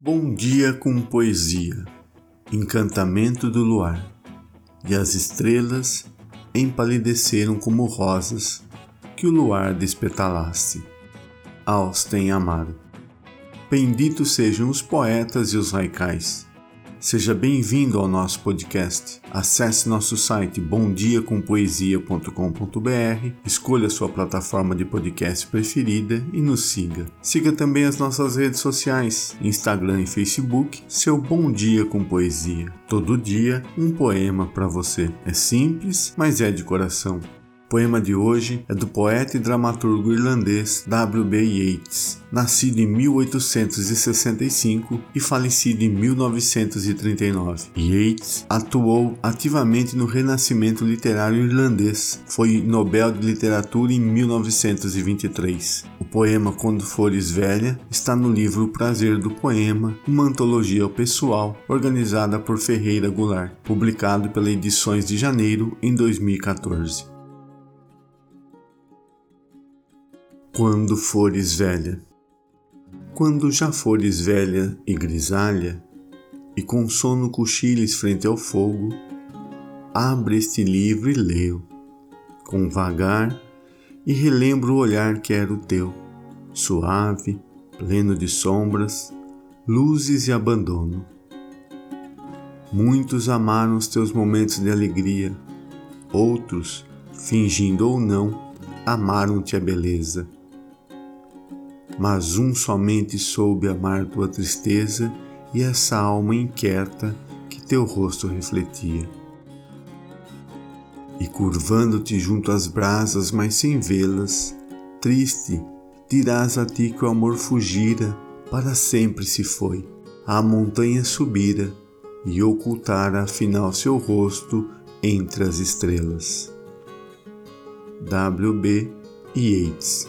Bom dia com poesia, encantamento do luar, e as estrelas empalideceram como rosas que o luar despetalaste. Austen Amaro. Benditos sejam os poetas e os raicais Seja bem-vindo ao nosso podcast. Acesse nosso site bomdiacompoesia.com.br, escolha sua plataforma de podcast preferida e nos siga. Siga também as nossas redes sociais, Instagram e Facebook, seu Bom Dia com Poesia. Todo dia um poema para você. É simples, mas é de coração. O poema de hoje é do poeta e dramaturgo irlandês W.B. Yeats, nascido em 1865 e falecido em 1939. Yeats atuou ativamente no renascimento literário irlandês. Foi Nobel de Literatura em 1923. O poema Quando Fores Velha está no livro O Prazer do Poema, uma antologia pessoal organizada por Ferreira Goulart, publicado pela Edições de Janeiro em 2014. Quando fores velha. Quando já fores velha e grisalha, e com sono cochiles frente ao fogo, abre este livro e leu, com vagar, e relembra o olhar que era o teu, suave, pleno de sombras, luzes e abandono. Muitos amaram os teus momentos de alegria, outros, fingindo ou não, amaram-te a beleza mas um somente soube amar tua tristeza e essa alma inquieta que teu rosto refletia. E curvando-te junto às brasas, mas sem vê-las, triste, dirás a ti que o amor fugira, para sempre se foi, a montanha subira e ocultara afinal seu rosto entre as estrelas. W. B. Yeats